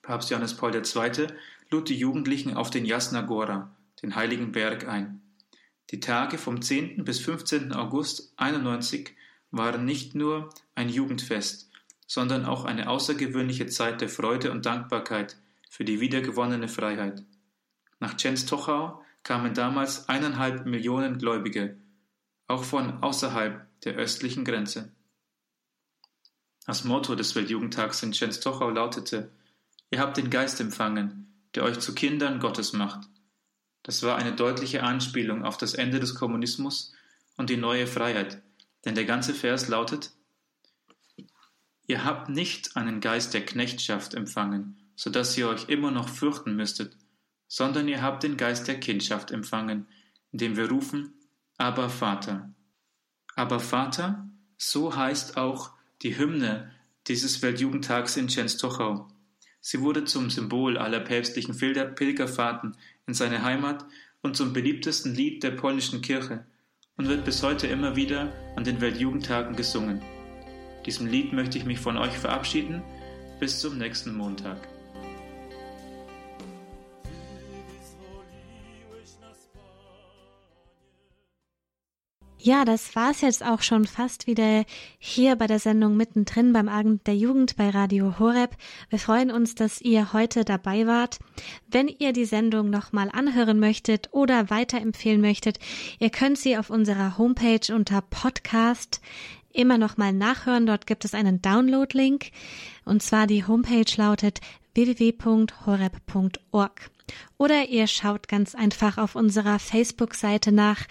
Papst Johannes Paul II. lud die Jugendlichen auf den Jasna Gora, den heiligen Berg, ein. Die Tage vom 10. bis 15. August 91 waren nicht nur ein Jugendfest, sondern auch eine außergewöhnliche Zeit der Freude und Dankbarkeit für die wiedergewonnene Freiheit. Nach Częstochow kamen damals eineinhalb Millionen Gläubige, auch von außerhalb der östlichen Grenze. Das Motto des Weltjugendtags in Częstochow lautete Ihr habt den Geist empfangen, der euch zu Kindern Gottes macht. Das war eine deutliche Anspielung auf das Ende des Kommunismus und die neue Freiheit, denn der ganze Vers lautet Ihr habt nicht einen Geist der Knechtschaft empfangen, so dass ihr euch immer noch fürchten müsstet, sondern ihr habt den Geist der Kindschaft empfangen, indem wir rufen, aber Vater. Aber Vater, so heißt auch die Hymne dieses Weltjugendtags in Częstochow. Sie wurde zum Symbol aller päpstlichen Pilgerfahrten in seine Heimat und zum beliebtesten Lied der polnischen Kirche und wird bis heute immer wieder an den Weltjugendtagen gesungen. Diesem Lied möchte ich mich von euch verabschieden. Bis zum nächsten Montag. Ja, das war's jetzt auch schon fast wieder hier bei der Sendung mittendrin beim Abend der Jugend bei Radio Horeb. Wir freuen uns, dass ihr heute dabei wart. Wenn ihr die Sendung nochmal anhören möchtet oder weiterempfehlen möchtet, ihr könnt sie auf unserer Homepage unter Podcast immer nochmal nachhören. Dort gibt es einen Download-Link. Und zwar die Homepage lautet www.horeb.org. Oder ihr schaut ganz einfach auf unserer Facebook-Seite nach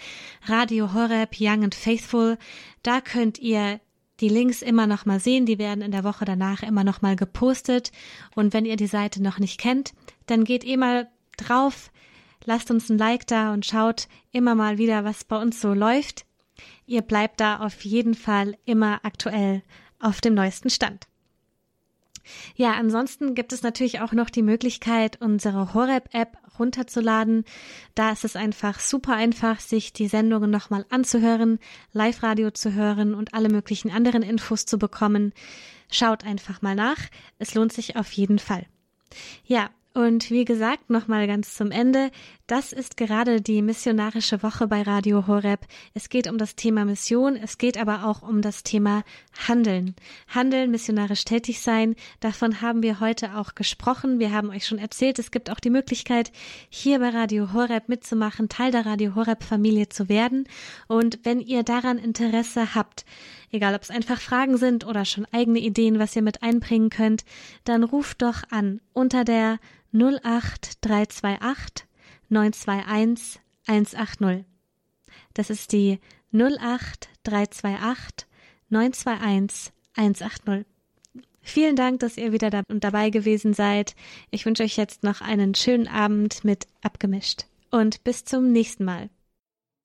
Radio Horeb Young and Faithful. Da könnt ihr die Links immer noch mal sehen. Die werden in der Woche danach immer noch mal gepostet. Und wenn ihr die Seite noch nicht kennt, dann geht ihr mal drauf, lasst uns ein Like da und schaut immer mal wieder, was bei uns so läuft. Ihr bleibt da auf jeden Fall immer aktuell auf dem neuesten Stand. Ja, ansonsten gibt es natürlich auch noch die Möglichkeit, unsere Horeb-App runterzuladen. Da ist es einfach super einfach, sich die Sendungen nochmal anzuhören, Live-Radio zu hören und alle möglichen anderen Infos zu bekommen. Schaut einfach mal nach. Es lohnt sich auf jeden Fall. Ja, und wie gesagt, nochmal ganz zum Ende, das ist gerade die missionarische Woche bei Radio Horeb. Es geht um das Thema Mission, es geht aber auch um das Thema Handeln. Handeln, missionarisch tätig sein, davon haben wir heute auch gesprochen. Wir haben euch schon erzählt, es gibt auch die Möglichkeit, hier bei Radio Horeb mitzumachen, Teil der Radio Horeb Familie zu werden. Und wenn ihr daran Interesse habt, egal ob es einfach Fragen sind oder schon eigene Ideen, was ihr mit einbringen könnt, dann ruft doch an unter der 08328 921 180. Das ist die 08328 921 180. Vielen Dank, dass ihr wieder da und dabei gewesen seid. Ich wünsche euch jetzt noch einen schönen Abend mit abgemischt und bis zum nächsten Mal.